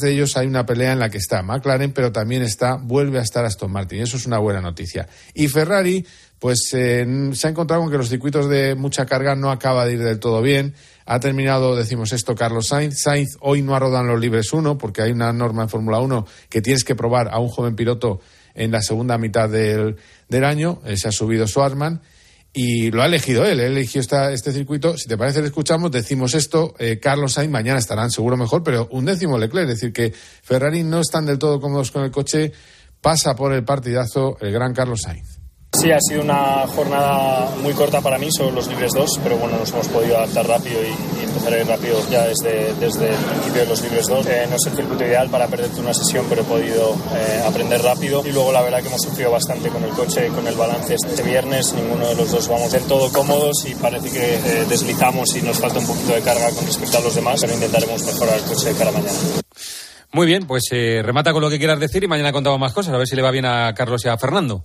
de ellos hay una pelea en la que está McLaren, pero también está, vuelve a estar Aston Martin. Eso es una buena noticia. Y Ferrari, pues eh, se ha encontrado con que los circuitos de mucha carga no acaba de ir del todo bien. Ha terminado, decimos esto, Carlos Sainz. Sainz hoy no ha rodado en los libres 1 porque hay una norma en Fórmula 1 que tienes que probar a un joven piloto en la segunda mitad del, del año. Eh, se ha subido Schwarzman y lo ha elegido él, él eligió esta, este circuito. Si te parece, le escuchamos, decimos esto, eh, Carlos Sainz mañana estarán seguro mejor, pero un décimo Leclerc, es decir, que Ferrari no están del todo cómodos con el coche, pasa por el partidazo el gran Carlos Sainz. Sí, ha sido una jornada muy corta para mí, son los libres dos, pero bueno, nos hemos podido adaptar rápido y, empezar a ir rápido ya desde, desde el principio de los libres dos. Eh, no es el circuito ideal para perderte una sesión, pero he podido eh, aprender rápido y luego la verdad que hemos sufrido bastante con el coche, con el balance este viernes. Ninguno de los dos vamos del todo cómodos y parece que eh, deslizamos y nos falta un poquito de carga con respecto a los demás, pero intentaremos mejorar el coche de cara mañana. Muy bien, pues remata con lo que quieras decir y mañana contamos más cosas, a ver si le va bien a Carlos y a Fernando.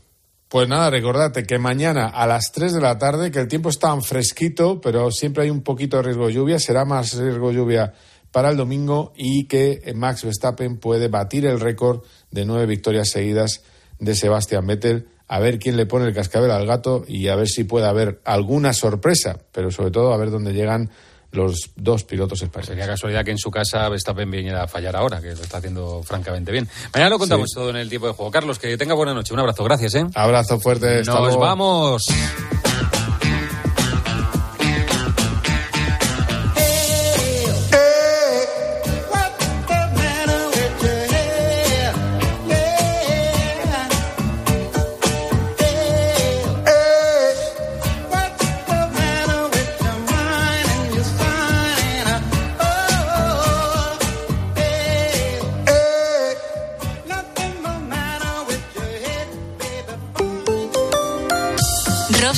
Pues nada, recordate que mañana a las 3 de la tarde, que el tiempo está fresquito, pero siempre hay un poquito de riesgo de lluvia, será más riesgo de lluvia para el domingo y que Max Verstappen puede batir el récord de nueve victorias seguidas de Sebastian Vettel. A ver quién le pone el cascabel al gato y a ver si puede haber alguna sorpresa, pero sobre todo a ver dónde llegan los dos pilotos españoles. Sería casualidad que en su casa Verstappen viniera a fallar ahora, que lo está haciendo francamente bien. Mañana lo contamos todo en el tiempo de juego. Carlos, que tenga buena noche. Un abrazo, gracias. ¿eh? Abrazo fuerte. Nos vamos.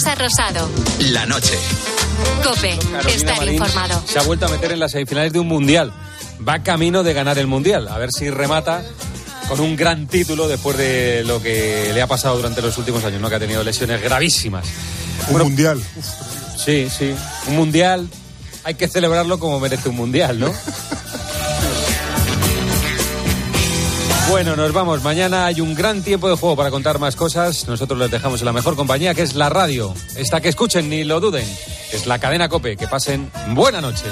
Rosado. La noche. Cope, estar informado. Se ha vuelto a meter en las semifinales de un mundial. Va camino de ganar el mundial. A ver si remata con un gran título después de lo que le ha pasado durante los últimos años, ¿no? Que ha tenido lesiones gravísimas. Un mundial. Sí, sí. Un mundial. Hay que celebrarlo como merece un mundial, ¿no? Bueno, nos vamos. Mañana hay un gran tiempo de juego para contar más cosas. Nosotros les dejamos en la mejor compañía, que es la radio. Esta que escuchen, ni lo duden. Es la cadena Cope. Que pasen buena noche.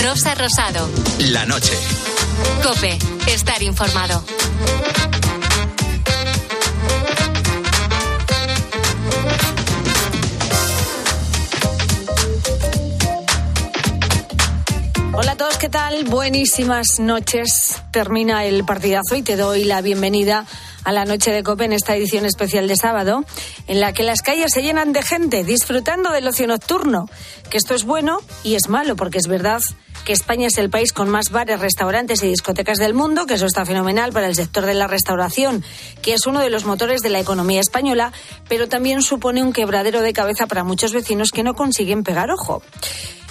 Rosa Rosado. La noche. Cope. Estar informado. Hola a todos, ¿qué tal? Buenísimas noches. Termina el partidazo y te doy la bienvenida a la noche de COPE en esta edición especial de sábado, en la que las calles se llenan de gente disfrutando del ocio nocturno. Que esto es bueno y es malo, porque es verdad que España es el país con más bares, restaurantes y discotecas del mundo, que eso está fenomenal para el sector de la restauración, que es uno de los motores de la economía española, pero también supone un quebradero de cabeza para muchos vecinos que no consiguen pegar ojo.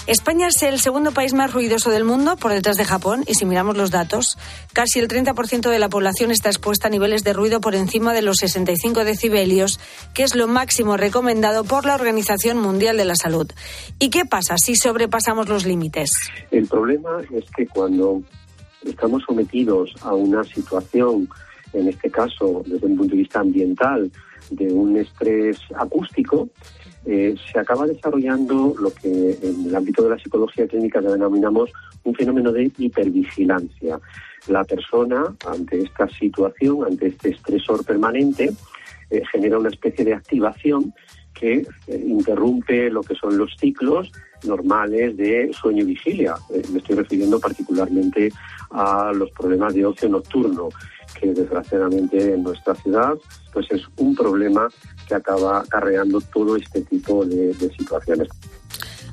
España es el segundo país más ruidoso del mundo, por detrás de Japón, y si miramos los datos, casi el 30% de la población está expuesta a niveles de ruido por encima de los 65 decibelios, que es lo máximo recomendado por la Organización Mundial de la Salud. ¿Y qué pasa si sobrepasamos los límites? El problema es que cuando estamos sometidos a una situación, en este caso desde un punto de vista ambiental, de un estrés acústico, eh, se acaba desarrollando lo que en el ámbito de la psicología clínica denominamos un fenómeno de hipervigilancia. La persona, ante esta situación, ante este estresor permanente, eh, genera una especie de activación que eh, interrumpe lo que son los ciclos normales de sueño y vigilia. me estoy refiriendo particularmente a los problemas de ocio nocturno, que desgraciadamente en nuestra ciudad pues es un problema que acaba acarreando todo este tipo de, de situaciones.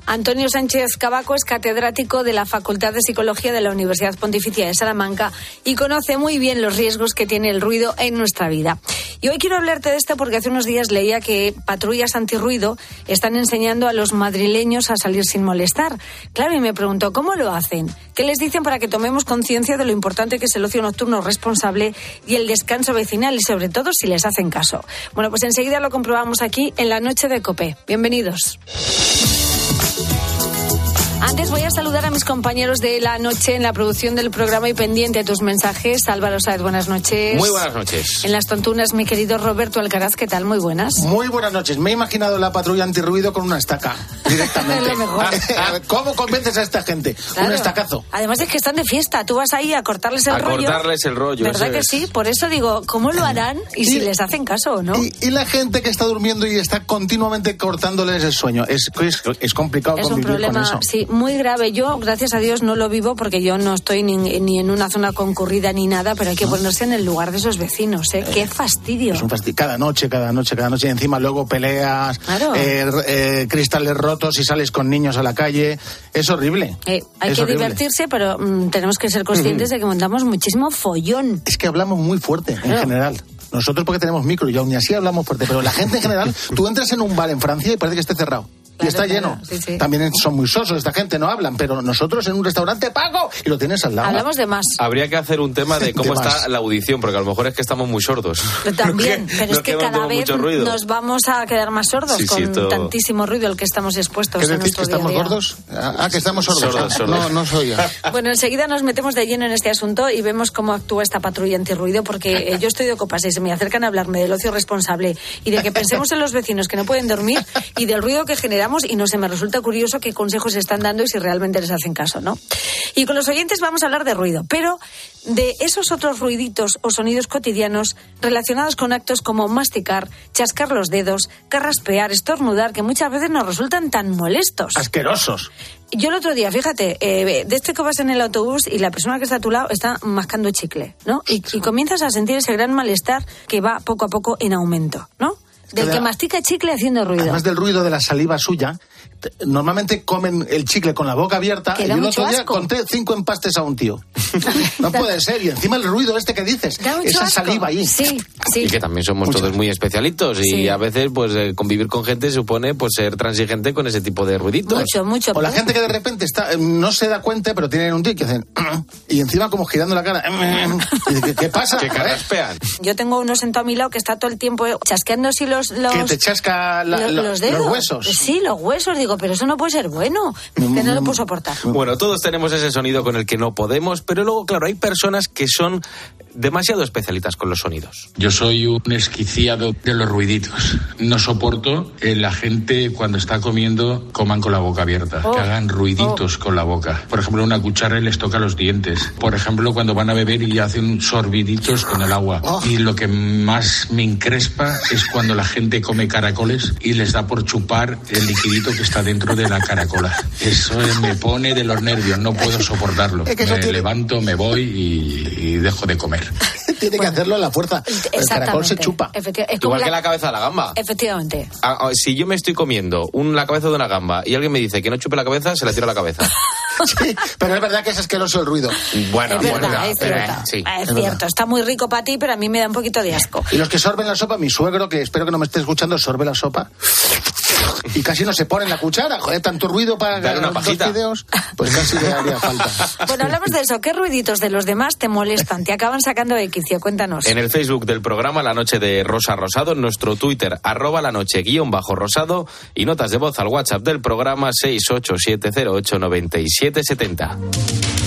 Antonio Sánchez Cabaco es catedrático de la Facultad de Psicología de la Universidad Pontificia de Salamanca y conoce muy bien los riesgos que tiene el ruido en nuestra vida. Y hoy quiero hablarte de esto porque hace unos días leía que patrullas antirruido están enseñando a los madrileños a salir sin molestar. Claro, y me pregunto, ¿cómo lo hacen? ¿Qué les dicen para que tomemos conciencia de lo importante que es el ocio nocturno responsable y el descanso vecinal y sobre todo si les hacen caso? Bueno, pues enseguida lo comprobamos aquí en la noche de COPE. Bienvenidos. Antes voy a saludar a mis compañeros de la noche en la producción del programa y pendiente de tus mensajes. Álvaro Saez, buenas noches. Muy buenas noches. En las tontunas, mi querido Roberto Alcaraz, ¿qué tal? Muy buenas. Muy buenas noches. Me he imaginado la patrulla antirruido con una estaca directamente. Lo mejor. ¿Cómo convences a esta gente? Claro. Un estacazo. Además es que están de fiesta. Tú vas ahí a cortarles el A rollo. cortarles el rollo, ¿Verdad que es. sí? Por eso digo, ¿cómo lo harán y si Y- les hacen caso o no? Y, y la gente que está durmiendo y está continuamente cortándoles el sueño. Es, es, es complicado Es un convivir con problema, eso. sí, muy grave. Yo, gracias a Dios, no lo vivo porque yo no estoy ni, ni en una zona concurrida ni nada, pero hay que ponerse en el lugar de esos vecinos, ¿eh? ¡Qué fastidio! Es un fastidio. Cada noche, cada noche, cada noche. Y encima luego peleas, Claro. eh, eh, cristales rotos y sales con niños a la calle. Es horrible. Eh, hay Es que horrible. divertirse, pero mm, tenemos que ser conscientes de que montamos muchísimo follón. Es que hablamos muy fuerte en general. Nosotros porque tenemos micro y aún así hablamos fuerte, pero la gente en general, tú entras en un bar en Francia y parece que esté cerrado. Y Claro, está claro, lleno. sí, sí. También son muy sosos, esta gente no hablan, pero nosotros en un restaurante pago y lo tienes al lado. Hablamos de más. Habría que hacer un tema de cómo De más. está la audición, porque a lo mejor es que estamos muy sordos. También, Que pero nos es que cada vez nos vamos a quedar más sordos Sí, sí, con esto- tantísimo ruido al que estamos expuestos. ¿Qué en decir? ¿Que nuestro estamos día a día. gordos? Ah, que estamos sordos. Sordos, sordos. No, no soy yo. Bueno, enseguida nos metemos de lleno en este asunto y vemos cómo actúa esta patrulla antirruido, porque eh, yo estoy de copas y se me acercan a hablarme del ocio responsable y de que pensemos en los vecinos que no pueden dormir y del ruido que y no se me resulta curioso qué consejos están dando y si realmente les hacen caso, ¿no? Y con los oyentes vamos a hablar de ruido, pero de esos otros ruiditos o sonidos cotidianos relacionados con actos como masticar, chascar los dedos, carraspear, estornudar, que muchas veces nos resultan tan molestos. Asquerosos. Yo el otro día, fíjate, eh, de este que vas en el autobús y la persona que está a tu lado está mascando chicle, ¿no? Y, y comienzas a sentir ese gran malestar que va poco a poco en aumento, ¿no? Del que mastica chicle haciendo ruido. Además del ruido de la saliva suya, normalmente comen el chicle con la boca abierta. Y el otro día asco. conté cinco empastes a un tío. no puede ser. Y encima el ruido este que dices, esa asco. saliva ahí. Sí, sí. Y que también somos Mucho. todos muy especialitos y Sí. a veces pues eh, convivir con gente supone pues ser transigente con ese tipo de ruiditos. Mucho, mucho. O la gente que de repente está, eh, no se da cuenta, pero tienen un tic que hacen. Y encima como girando la cara. Y dice, ¿Qué, qué pasa? Que carraspean. Yo tengo uno sentado a mi lado que está todo el tiempo chasqueando así los, los, Que te chasca la- lo- la- los dedos. los huesos. Sí, los huesos. Digo, pero eso no puede ser bueno. Que no lo puedo soportar. Bueno, todos tenemos ese sonido con el que no podemos, pero luego, claro, hay personas que son demasiado especialistas con los sonidos. Yo soy un esquiciado de los ruiditos. No soporto que la gente cuando está comiendo coman con la boca abierta, Oh. que hagan ruiditos con la boca. Por ejemplo, una cuchara y les toca los dientes. Por ejemplo, cuando van a beber y hacen sorbiditos con el agua. Oh. Y lo que más me encrespa es cuando la gente come caracoles y les da por chupar el liquidito que está dentro de la caracola. Eso me pone de los nervios, no puedo soportarlo. Es que Me tiene- levanto, me voy y, y dejo de comer. Tiene que hacerlo a la fuerza. El caracol se chupa. Efecti- es como Igual que la cabeza de la gamba. Efectivamente. Ah, ah, si yo me estoy comiendo un, la cabeza de una gamba y alguien me dice que no chupe la cabeza, se la tiro a la cabeza. Sí, pero es verdad que es asqueroso el ruido. Bueno, es verdad, bueno, es pero, cierto. eh, sí. es es cierto. verdad. Está muy rico para ti, pero a mí me da un poquito de asco. Y los que sorben la sopa, mi suegro, que espero que no me esté escuchando, sorbe la sopa. Y casi no se pone en la cuchara. Joder, tanto ruido para Dale una dos pajita. pues casi le haría falta. Bueno, hablamos de eso. ¿Qué ruiditos de los demás te molestan? Te acaban sacando de quicio. Cuéntanos. En el Facebook del programa La Noche de Rosa Rosado, en nuestro Twitter, arroba la noche guion bajo rosado y notas de voz al WhatsApp del programa 687089770.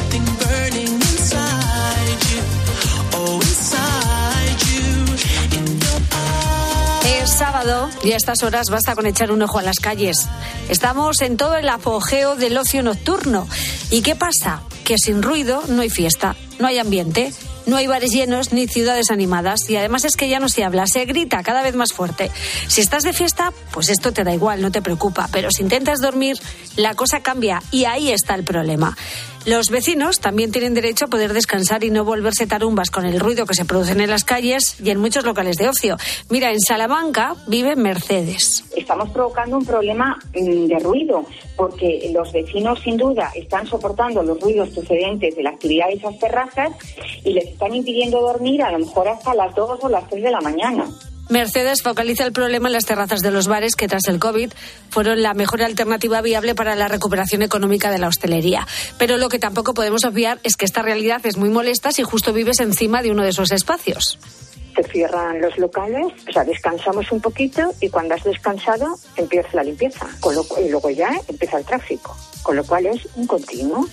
sábado y a estas horas basta con echar un ojo a las calles. Estamos en todo el apogeo del ocio nocturno. ¿Y qué pasa? Que sin ruido no hay fiesta, no hay ambiente. No hay bares llenos ni ciudades animadas y además es que ya no se habla, se grita cada vez más fuerte. Si estás de fiesta, pues esto te da igual, no te preocupa, pero si intentas dormir, la cosa cambia y ahí está el problema. Los vecinos también tienen derecho a poder descansar y no volverse tarumbas con el ruido que se produce en las calles y en muchos locales de ocio. Mira, en Salamanca vive Mercedes. estamos provocando un problema mm, de ruido, porque los vecinos sin duda están soportando los ruidos procedentes de la actividad de esas terrazas y les están impidiendo dormir a lo mejor hasta las 2 o las 3 de la mañana. Mercedes focaliza el problema en las terrazas de los bares que tras el COVID fueron la mejor alternativa viable para la recuperación económica de la hostelería. Pero lo que tampoco podemos obviar es que esta realidad es muy molesta si justo vives encima de uno de esos espacios. Se cierran los locales, o sea, descansamos un poquito y cuando has descansado empieza la limpieza. Con lo, y luego ya empieza el tráfico. Con lo cual es un continuo.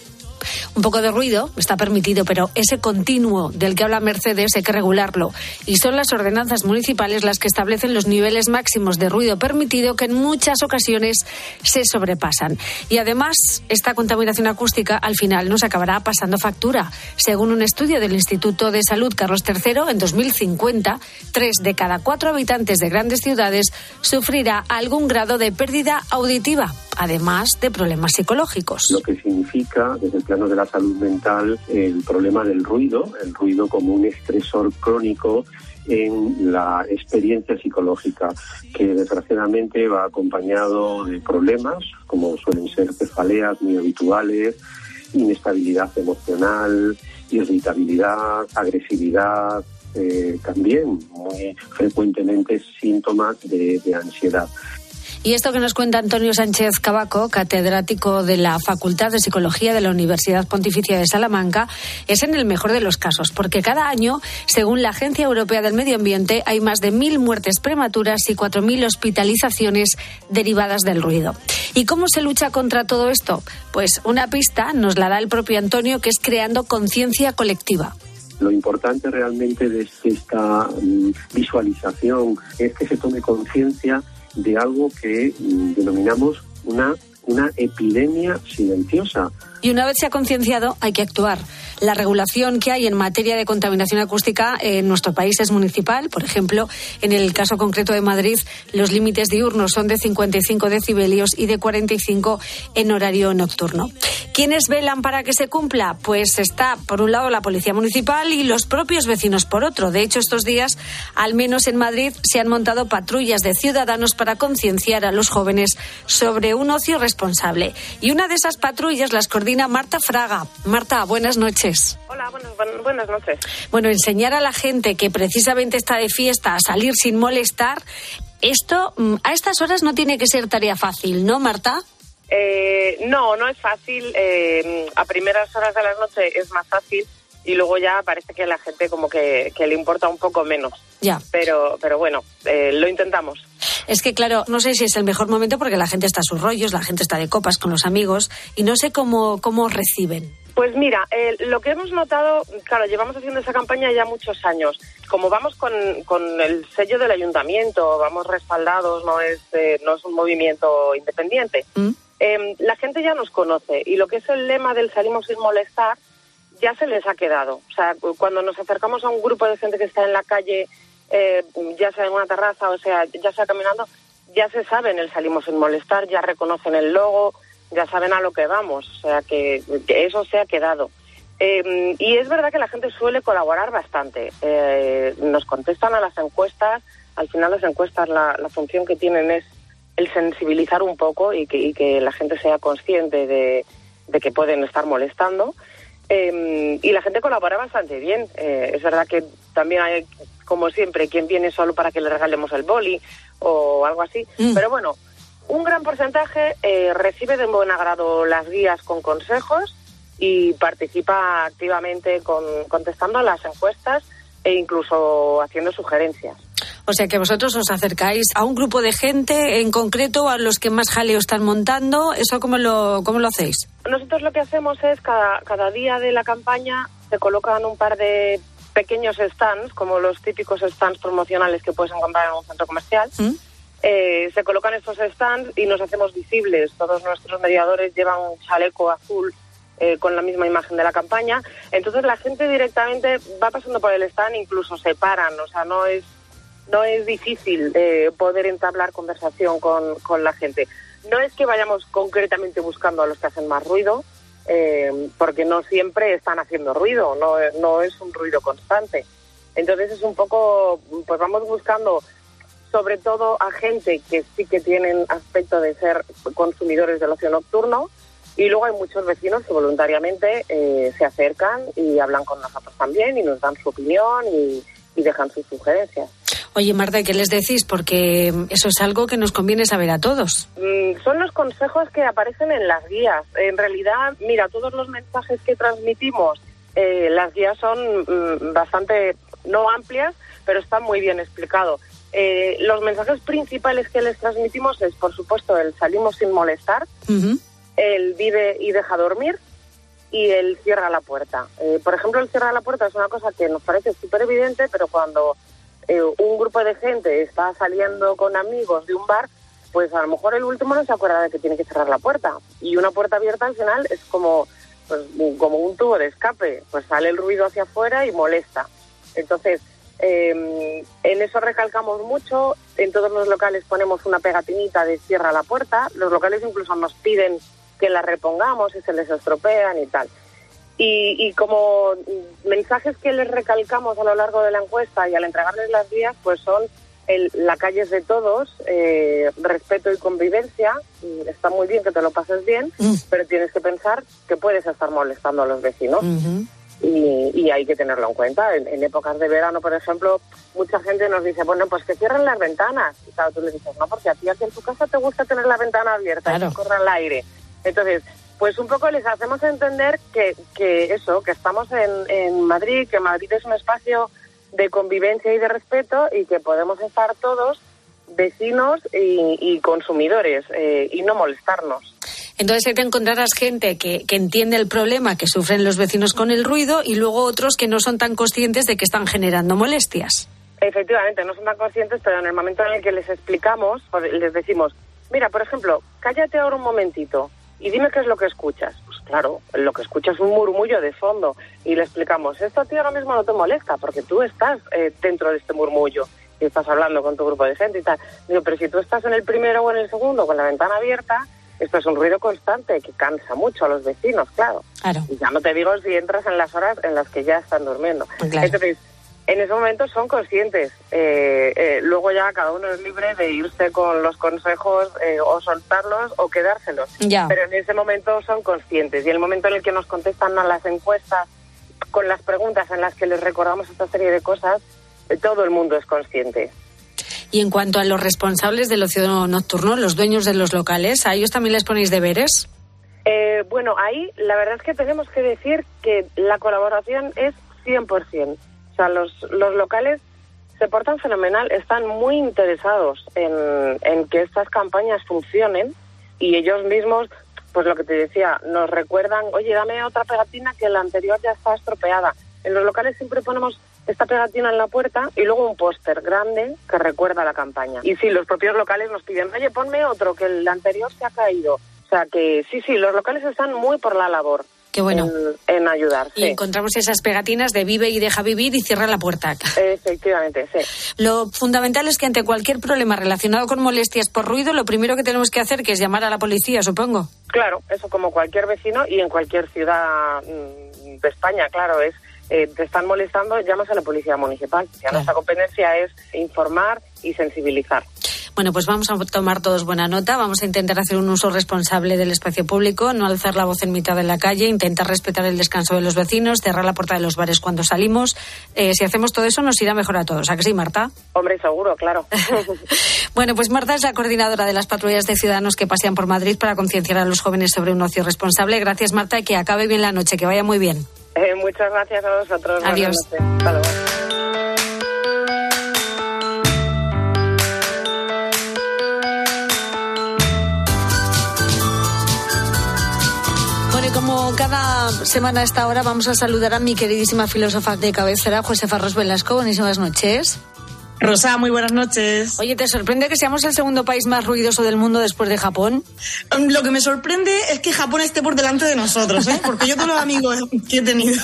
Un poco de ruido está permitido, pero ese continuo del que habla Mercedes hay que regularlo. Y son las ordenanzas municipales las que establecen los niveles máximos de ruido permitido que en muchas ocasiones se sobrepasan. Y además, esta contaminación acústica al final nos acabará pasando factura. Según un estudio del Instituto de Salud Carlos III, en 2050, tres de cada cuatro habitantes de grandes ciudades sufrirá algún grado de pérdida auditiva, además de problemas psicológicos. Lo que significa, desde el de la salud mental, el problema del ruido, el ruido como un estresor crónico en la experiencia psicológica, que desgraciadamente va acompañado de problemas, como suelen ser cefaleas muy habituales, inestabilidad emocional, irritabilidad, agresividad, eh, también muy frecuentemente síntomas de ansiedad. Y esto que nos cuenta Antonio Sánchez Cabaco, catedrático de la Facultad de Psicología de la Universidad Pontificia de Salamanca, es en el mejor de los casos, porque cada año, según la Agencia Europea del Medio Ambiente, hay más de mil muertes prematuras y cuatro mil hospitalizaciones derivadas del ruido. ¿Y cómo se lucha contra todo esto? Pues una pista nos la da el propio Antonio, que es creando conciencia colectiva. Lo importante realmente de esta mm, visualización es que se tome conciencia de algo que mm, denominamos una, una epidemia silenciosa. Y una vez se ha concienciado, hay que actuar. La regulación que hay en materia de contaminación acústica en nuestro país es municipal. Por ejemplo, en el caso concreto de Madrid, los límites diurnos son de 55 decibelios y de 45 en horario nocturno. ¿Quiénes velan para que se cumpla? Pues está, por un lado, la Policía Municipal y los propios vecinos por otro. De hecho, estos días, al menos en Madrid, se han montado patrullas de ciudadanos para concienciar a los jóvenes sobre un ocio responsable. Y una de esas patrullas las coordina Marta Fraga. Marta, buenas noches. Hola, buenas, buenas noches. Bueno, enseñar a la gente que precisamente está de fiesta a salir sin molestar, esto mm, a estas horas no tiene que ser tarea fácil, ¿no, Marta? Eh, no, no es fácil. Eh, a primeras horas de la noche es más fácil y luego ya parece que a la gente como que, que le importa un poco menos. Ya. Pero, pero bueno, eh, lo intentamos. Es que, claro, no sé si es el mejor momento porque la gente está a sus rollos, la gente está de copas con los amigos y no sé cómo, cómo reciben. Pues mira, eh, lo que hemos notado, claro, llevamos haciendo esa campaña ya muchos años. Como vamos con, con el sello del ayuntamiento, vamos respaldados, no es, eh, no es un movimiento independiente. ¿Mm? Eh, la gente ya nos conoce y lo que es el lema del salimos sin molestar ya se les ha quedado. O sea, cuando nos acercamos a un grupo de gente que está en la calle, eh, ya sea en una terraza, o sea, ya sea caminando, ya se saben el salimos sin molestar, ya reconocen el logo, ya saben a lo que vamos. O sea, que, eso se ha quedado. Eh, y es verdad que la gente suele colaborar bastante. Eh, nos contestan a las encuestas. Al final las encuestas la, la función que tienen es el sensibilizar un poco y que, y que la gente sea consciente de, que pueden estar molestando. Eh, y la gente colabora bastante bien. Es verdad que también hay, como siempre, quien viene solo para que le regalemos el boli o algo así. Pero bueno, un gran porcentaje eh, recibe de buen agrado las guías con consejos y participa activamente con, contestando a las encuestas e incluso haciendo sugerencias. O sea que vosotros os acercáis a un grupo de gente en concreto, a los que más jaleo están montando. ¿Eso cómo lo, cómo lo hacéis? Nosotros lo que hacemos es cada, cada día de la campaña se colocan un par de pequeños stands, como los típicos stands promocionales que puedes encontrar en un centro comercial. Eh, se colocan estos stands y nos hacemos visibles. Todos nuestros mediadores llevan un chaleco azul eh, con la misma imagen de la campaña. Entonces la gente directamente va pasando por el stand, incluso se paran. O sea, no es no es difícil eh, poder entablar conversación con, con la gente. No es que vayamos concretamente buscando a los que hacen más ruido, eh, porque no siempre están haciendo ruido, no, no es un ruido constante. Entonces es un poco, pues vamos buscando sobre todo a gente que sí que tienen aspecto de ser consumidores del ocio nocturno y luego hay muchos vecinos que voluntariamente eh, se acercan y hablan con nosotros también y nos dan su opinión y, y dejan sus sugerencias. Oye, Marta, ¿qué les decís? Porque eso es algo que nos conviene saber a todos. Mm, son los consejos que aparecen en las guías. En realidad, mira, todos los mensajes que transmitimos, eh, las guías son mm, bastante, no amplias, pero están muy bien explicado. Eh, los mensajes principales que les transmitimos es, por supuesto, el salimos sin molestar, el vive y deja dormir y el cierra la puerta. Eh, por ejemplo, el cierra la puerta es una cosa que nos parece súper evidente, pero cuando eh, un grupo de gente está saliendo con amigos de un bar, pues a lo mejor el último no se acuerda de que tiene que cerrar la puerta. Y una puerta abierta al final es como, pues, como un tubo de escape, pues sale el ruido hacia afuera y molesta. Entonces, eh, en eso recalcamos mucho, en todos los locales ponemos una pegatinita de cierra la puerta, los locales incluso nos piden que la repongamos si se les estropean y tal. Y, y como mensajes que les recalcamos a lo largo de la encuesta y al entregarles las guías, pues son el, la calle es de todos, eh, respeto y convivencia. Está muy bien que te lo pases bien, pero tienes que pensar que puedes estar molestando a los vecinos. Y, y hay que tenerlo en cuenta. En, en épocas de verano, por ejemplo, mucha gente nos dice, bueno, pues que cierren las ventanas. Y claro, tú le dices, no, porque a ti aquí en tu casa te gusta tener la ventana abierta y que corra el aire. Entonces, pues un poco les hacemos entender que, que eso, que estamos en, en Madrid, que Madrid es un espacio de convivencia y de respeto y que podemos estar todos vecinos y, y consumidores eh, y no molestarnos. Entonces ahí te encontrarás gente que, que entiende el problema que sufren los vecinos con el ruido y luego otros que no son tan conscientes de que están generando molestias. Efectivamente, no son tan conscientes, pero en el momento en el que les explicamos, o les decimos, mira, por ejemplo, cállate ahora un momentito y dime qué es lo que escuchas. Pues claro, lo que escuchas es un murmullo de fondo y le explicamos, esto a ti ahora mismo no te molesta porque tú estás eh, dentro de este murmullo y estás hablando con tu grupo de gente y tal. Digo, pero si tú estás en el primero o en el segundo con la ventana abierta, esto es un ruido constante que cansa mucho a los vecinos, claro. Claro. Y ya no te digo si entras en las horas en las que ya están durmiendo. Claro. Entonces, en ese momento son conscientes. Eh, eh, luego ya cada uno es libre de irse con los consejos eh, o soltarlos o quedárselos. Ya. Pero en ese momento son conscientes. Y el momento en el que nos contestan a las encuestas con las preguntas en las que les recordamos esta serie de cosas, eh, todo el mundo es consciente. Y en cuanto a los responsables del ocio nocturno, los dueños de los locales, ¿a ellos también les ponéis deberes? Eh, bueno, ahí la verdad es que tenemos que decir que la colaboración es 100%. Sea, los, los locales se portan fenomenal, están muy interesados en, en que estas campañas funcionen y ellos mismos, pues lo que te decía, nos recuerdan, oye, dame otra pegatina que la anterior ya está estropeada. En los locales siempre ponemos esta pegatina en la puerta y luego un póster grande que recuerda la campaña. Y sí, los propios locales nos piden, oye, ponme otro, que el anterior se ha caído. O sea que sí, sí, los locales están muy por la labor. Qué bueno. En, en ayudar. Y sí. encontramos esas pegatinas de vive y deja vivir y cierra la puerta. Efectivamente, sí. Lo fundamental es que ante cualquier problema relacionado con molestias por ruido, lo primero que tenemos que hacer que es llamar a la policía, supongo. Claro, eso como cualquier vecino y en cualquier ciudad mm, de España, claro, es eh, te están molestando, llamas a la policía municipal. Ya nuestra competencia es informar y sensibilizar. Bueno, pues vamos a tomar todos buena nota, vamos a intentar hacer un uso responsable del espacio público, no alzar la voz en mitad de la calle, intentar respetar el descanso de los vecinos, cerrar la puerta de los bares cuando salimos. Eh, si hacemos todo eso nos irá mejor a todos. ¿A que sí, Marta? Hombre, seguro, claro. Bueno, pues Marta es la coordinadora de las patrullas de ciudadanos que pasean por Madrid para concienciar a los jóvenes sobre un ocio responsable. Gracias, Marta, y que acabe bien la noche, que vaya muy bien. Eh, muchas gracias a vosotros. Adiós. Como cada semana a esta hora vamos a saludar a mi queridísima filósofa de cabecera, Josefa Ros Velasco. Buenísimas noches. Rosa, muy buenas noches. Oye, ¿te sorprende que seamos el segundo país más ruidoso del mundo después de Japón? Um, Lo que me sorprende es que Japón esté por delante de nosotros, ¿eh? porque yo todos los amigos que he tenido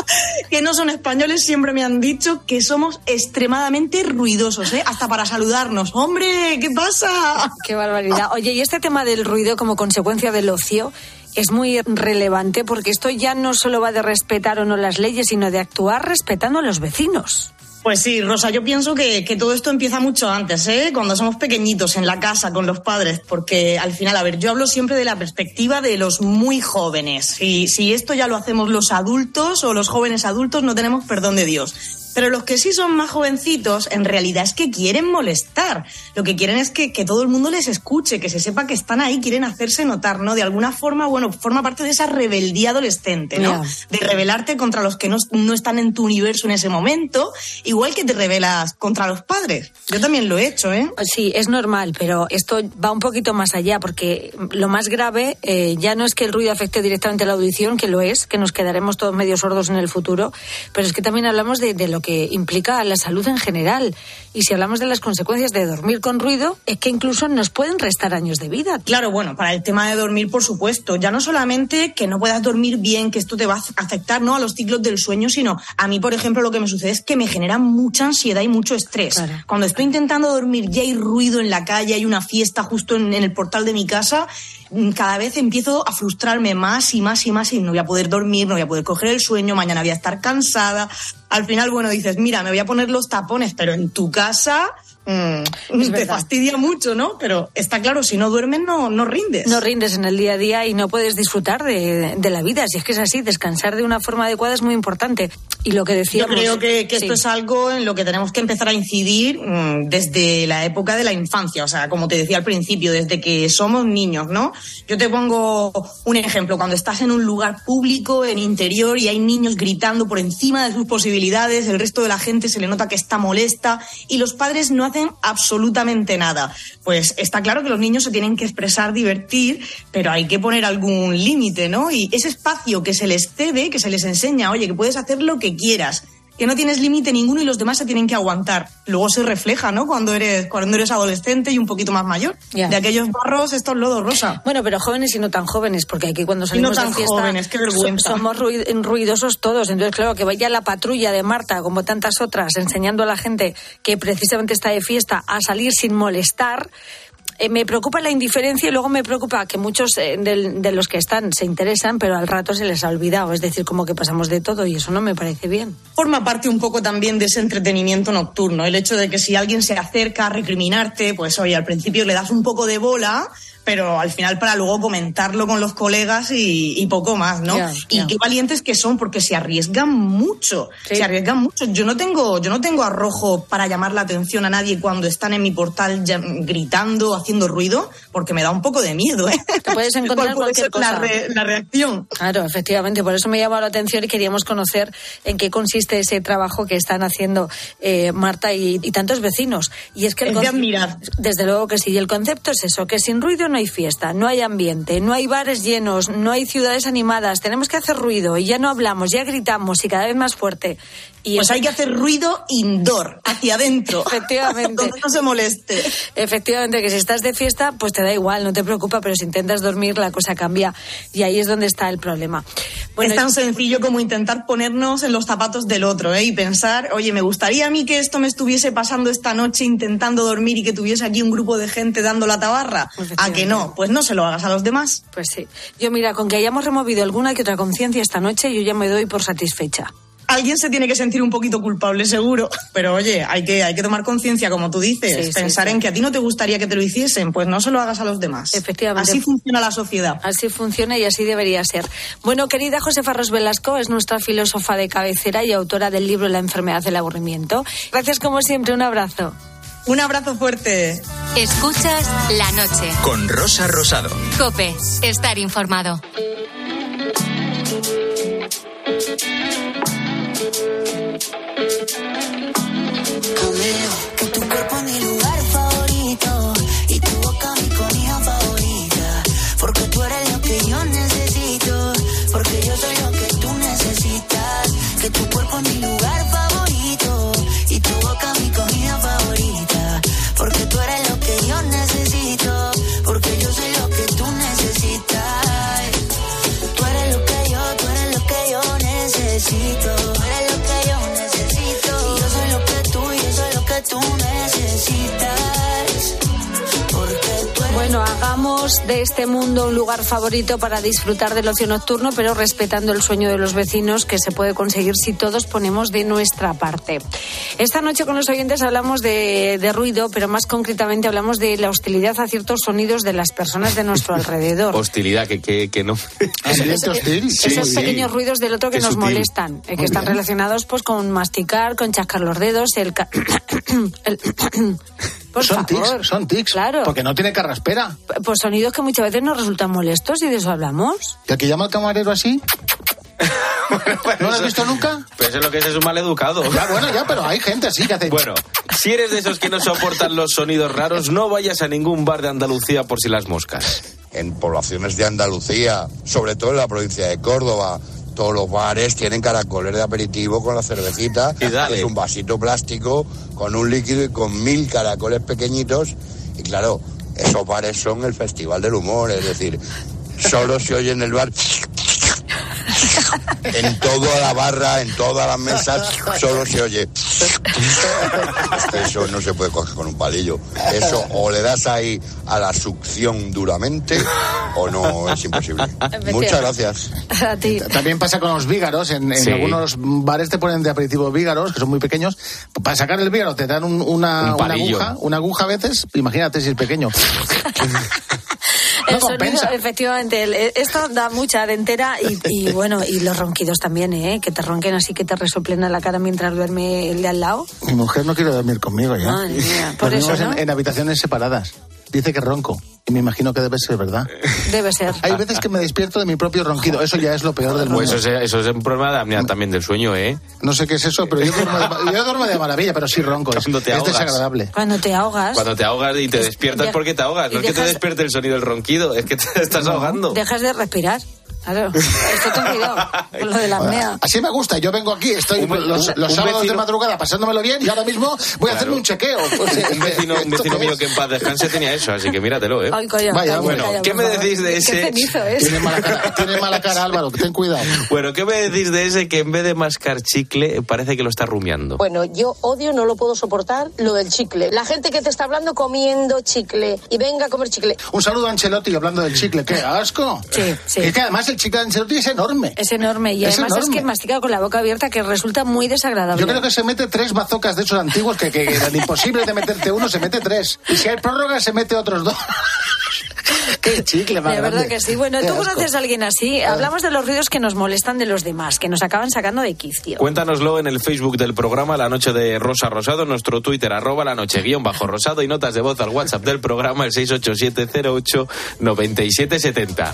que no son españoles siempre me han dicho que somos extremadamente ruidosos, ¿eh? hasta para saludarnos. Hombre, ¿qué pasa? Qué barbaridad. Oye, y este tema del ruido como consecuencia del ocio es muy relevante porque esto ya no solo va de respetar o no las leyes, sino de actuar respetando a los vecinos. Pues sí, Rosa, yo pienso que, que todo esto empieza mucho antes, ¿eh? cuando somos pequeñitos, en la casa, con los padres, porque al final, a ver, yo hablo siempre de la perspectiva de los muy jóvenes. Y si esto ya lo hacemos los adultos o los jóvenes adultos, no tenemos perdón de Dios. Pero los que sí son más jovencitos, en realidad es que quieren molestar. Lo que quieren es que, que todo el mundo les escuche, que se sepa que están ahí, quieren hacerse notar, ¿no? De alguna forma, bueno, forma parte de esa rebeldía adolescente, ¿no? De rebelarte contra los que no, no están en tu universo en ese momento, igual que te rebelas contra los padres. Yo también lo he hecho, ¿eh? Sí, es normal, pero esto va un poquito más allá, porque lo más grave eh, ya no es que el ruido afecte directamente a la audición, que lo es, que nos quedaremos todos medio sordos en el futuro, pero es que también hablamos de, de lo que implica la salud en general. Y si hablamos de las consecuencias de dormir con ruido, es que incluso nos pueden restar años de vida. Claro, bueno, para el tema de dormir, por supuesto. Ya no solamente que no puedas dormir bien, que esto te va a afectar ¿no? a los ciclos del sueño, sino a mí, por ejemplo, lo que me sucede es que me genera mucha ansiedad y mucho estrés. Cuando estoy intentando dormir y hay ruido en la calle, hay una fiesta justo en, en el portal de mi casa, cada vez empiezo a frustrarme más y más y más y no voy a poder dormir, no voy a poder coger el sueño, mañana voy a estar cansada. Al final, bueno, dices, mira, me voy a poner los tapones, pero en tu casa mm, te verdad. fastidia mucho, ¿no? Pero está claro, si no duermes no, no rindes. No rindes en el día a día y no puedes disfrutar de, de la vida. Si es que es así, descansar de una forma adecuada es muy importante. Y lo que Yo decíamos. creo que, que esto Sí. es algo en lo que tenemos que empezar a incidir mm, desde la época de la infancia, o sea, como te decía al principio, desde que somos niños, ¿no? Yo te pongo un ejemplo, cuando estás en un lugar público, en interior, y hay niños gritando por encima de sus posibilidades, el resto de la gente se le nota que está molesta y los padres no hacen absolutamente nada. Pues está claro que los niños se tienen que expresar, divertir, pero hay que poner algún límite, ¿no? Y ese espacio que se les cede, que se les enseña, oye, que puedes hacer lo que quieras, que no tienes límite ninguno y los demás se tienen que aguantar. Luego se refleja, ¿no? Cuando eres, cuando eres adolescente y un poquito más mayor. De aquellos barros, estos lodos rosa. Bueno, pero jóvenes y no tan jóvenes, porque aquí cuando salimos tan de fiesta jóvenes, qué vergüenza. so- somos ruid- ruidosos todos. Entonces, claro, que vaya la patrulla de Marta, como tantas otras, enseñando a la gente que precisamente está de fiesta a salir sin molestar. Eh, me preocupa la indiferencia y luego me preocupa que muchos eh, del- de, los que están se interesan, pero al rato se les ha olvidado. Es decir, como que pasamos de todo y eso no me parece bien. Forma parte un poco también de ese entretenimiento nocturno. El hecho de que si alguien se acerca a recriminarte, pues oye, al principio le das un poco de bola, pero al final para luego comentarlo con los colegas y, y poco más, ¿no? Ya, y ya. qué valientes que son, porque se arriesgan mucho. Se arriesgan mucho. Yo no tengo, yo no tengo arrojo para llamar la atención a nadie cuando están en mi portal ya- gritando, haciendo ruido, porque me da un poco de miedo, ¿eh? Te puedes encontrar ¿Cuál puede cualquier ser la cosa. re- la reacción. Claro, efectivamente, por eso me llamó la atención y queríamos conocer en qué consiste ese trabajo que están haciendo eh, Marta y, y tantos vecinos. Y es que el Es de admirar. Desde luego que sí, y el concepto es eso, que sin ruido no hay fiesta, no hay ambiente, no hay bares llenos, no hay ciudades animadas, tenemos que hacer ruido y ya no hablamos, ya gritamos y cada vez más fuerte. Y Pues hay que hacer ruido indoor, hacia adentro. Efectivamente. Donde no se moleste. Efectivamente, que si estás de fiesta, pues te da igual, no te preocupa, pero si intentas dormir, la cosa cambia. Y ahí es donde está el problema. Bueno, es tan sencillo como intentar ponernos en los zapatos del otro ¿eh? y pensar, oye, me gustaría a mí que esto me estuviese pasando esta noche intentando dormir y que tuviese aquí un grupo de gente dando la tabarra. ¿A que no? Pues no se lo hagas a los demás. Pues sí. Yo mira, con que hayamos removido alguna que otra conciencia esta noche, yo ya me doy por satisfecha. Alguien se tiene que sentir un poquito culpable, seguro. Pero oye, hay que, hay que tomar conciencia, como tú dices. Sí, sí, pensar sí. en que a ti no te gustaría que te lo hiciesen, pues no se lo hagas a los demás. Efectivamente. Así funciona la sociedad. Así funciona y así debería ser. Bueno, querida Josefa Ros Velasco es nuestra filósofa de cabecera y autora del libro La enfermedad del aburrimiento. Gracias como siempre, un abrazo. Un abrazo fuerte. Escuchas la noche. Con Rosa Rosado. Cope, estar informado. Bueno, hagamos de este mundo un lugar favorito para disfrutar del ocio nocturno, pero respetando el sueño de los vecinos que se puede conseguir si todos ponemos de nuestra parte. Esta noche con los oyentes hablamos de, de ruido, pero más concretamente hablamos de la hostilidad a ciertos sonidos de las personas de nuestro alrededor. Hostilidad, que, que, que no. Ambiente hostil. Esos Sí. pequeños ruidos del otro que Qué nos sutil. molestan, eh, que Muy están bien. relacionados pues con masticar, con chascar los dedos, el... ca- el- Por son favor. tics, son tics. Claro. Porque no tiene carraspera. Pues sonidos que muchas veces nos resultan molestos y de eso hablamos. ¿Y el que llama al camarero así? ¿No lo has visto nunca? Pues eso es lo que es, es un mal educado. Ya, bueno, ya, pero hay gente así que hace... Bueno, si eres de esos que no soportan los sonidos raros, no vayas a ningún bar de Andalucía por si las moscas. en poblaciones de Andalucía, sobre todo en la provincia de Córdoba. Todos los bares tienen caracoles de aperitivo con la cervecita. Y dale. Es un vasito plástico con un líquido y con mil caracoles pequeñitos. Y claro, esos bares son el festival del humor, es decir, solo se oye en el bar. En toda la barra, en todas las mesas, solo se oye. Eso no se puede coger con un palillo. Eso o le das ahí a la succión duramente o no es imposible. Muchas gracias. A ti. También pasa con los vígaros. En, en Sí. algunos bares te ponen de aperitivo vígaros, que son muy pequeños. Para sacar el vígaro te dan un- una, Un una palillo. aguja. Una aguja a veces. Imagínate si es pequeño. El No sonido, efectivamente, el- esto da mucha dentera y, y, bueno, y los ronquidos también, ¿eh? Que te ronquen así, que te resoplen a la cara mientras duerme el de al lado. Mi mujer no quiere dormir conmigo ya. Madre mía, por eso, ¿no? en, en habitaciones separadas. Dice que ronco. Y me imagino que debe ser verdad. Debe ser. Hay veces que me despierto de mi propio ronquido. Eso ya es lo peor del mundo. Pues eso es, eso es un problema de apnea también del sueño, ¿eh? No sé qué es eso, pero yo duermo de, yo duermo de maravilla, pero sí ronco. Es, Cuando te es ahogas. desagradable. Cuando te ahogas, Cuando te ahogas y te Es- despiertas de- porque te ahogas. No es que te despierte el sonido del ronquido, es que te estás ahogando. dejas de respirar. Claro, esto cuidado con lo de la apnea. Así me gusta. Yo vengo aquí, estoy Un- los, un- los un sábados vecino- de madrugada pasándomelo bien y ahora mismo voy a hacerme un chequeo. Pues, un vecino, un ¿esto vecino mío es? que en paz descanse tenía eso, así que míratelo, ¿eh? Ay, calla, Vaya, calla, bueno, calla, ¿qué me decís de ese? es. Tiene mala, cara, tiene mala cara, Álvaro, ten cuidado. Bueno, ¿qué me decís de ese que en vez de mascar chicle parece que lo está rumiando? Bueno, yo odio, no lo puedo soportar, lo del chicle. La gente que te está hablando comiendo chicle y venga a comer chicle. Un saludo a Ancelotti hablando del chicle. ¡Qué asco! Sí, sí. Es que además el chicle de Ancelotti es enorme. Es enorme y Es además es que mastica con la boca abierta que resulta muy desagradable. Yo creo que se mete tres bazocas de esos antiguos que, que eran imposible de meterte uno, se mete tres. Y si hay prórroga, se mete otros dos. ¡Qué chicle, más De verdad grande! que sí. Bueno, Qué ¿tú asco. conoces a alguien así? Hablamos de los ruidos que nos molestan de los demás, que nos acaban sacando de quicio. Cuéntanoslo en el Facebook del programa La Noche de Rosa Rosado, nuestro Twitter, arroba la noche guion bajo rosado y notas de voz al WhatsApp del programa, el 687089770.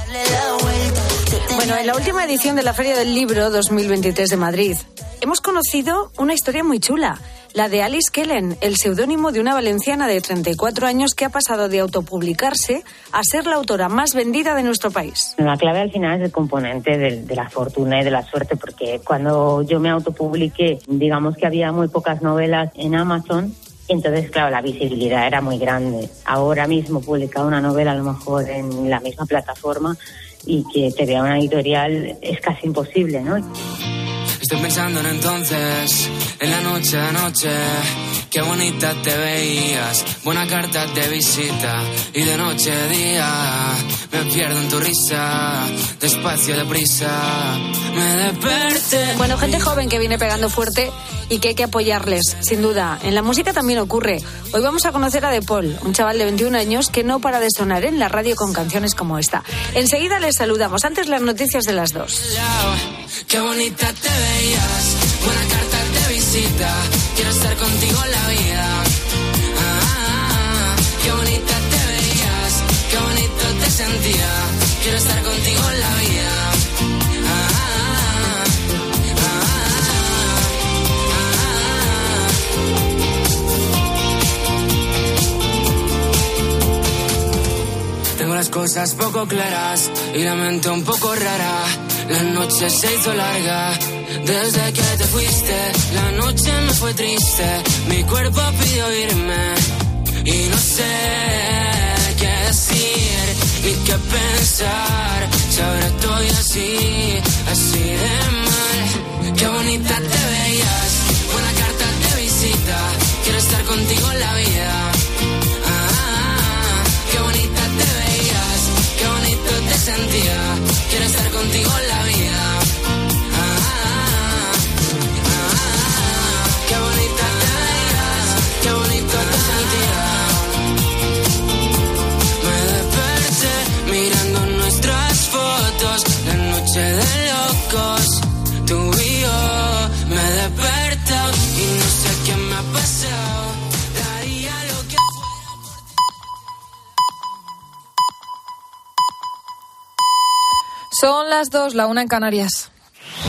Bueno, en la última edición de la Feria del Libro 2023 de Madrid, hemos conocido una historia muy chula, la de Alice Kellen, el seudónimo de una valenciana de 34 años que ha pasado de autopublicarse a ser la autora más vendida de nuestro país. La clave al final es el componente de, de la fortuna y de la suerte, porque cuando yo me autopubliqué, digamos que había muy pocas novelas en Amazon, entonces, claro, la visibilidad era muy grande. Ahora mismo publicar una novela a lo mejor en la misma plataforma y que te vea una editorial es casi imposible, ¿no? Estoy pensando en entonces, en la noche a noche, qué bonita te veías, buena carta de visita y de noche a día me pierdo en tu risa, despacio deprisa, me desperté. Bueno, gente joven que viene pegando fuerte y que hay que apoyarles, sin duda. En la música también ocurre. Hoy vamos a conocer a De Paul, un chaval de 21 años que no para de sonar en la radio con canciones como esta. Enseguida les saludamos. Antes las noticias de las dos. Qué bonita te veías, buena carta quiero estar contigo en la vida. Ah, ah, ah, qué bonita te veías, qué bonito te sentía, quiero estar contigo en la vida. Ah, ah, Tengo las cosas poco claras y la mente un poco rara. La noche se hizo larga desde que te fuiste. La noche me fue triste, mi cuerpo pidió irme y no sé qué decir ni qué pensar. Si ahora estoy así, así de mal. Qué bonita te veías, buena carta de visita. Quiero estar contigo en la vida. Ah, qué bonita te veías contigo la vida. Son las dos, la una en Canarias.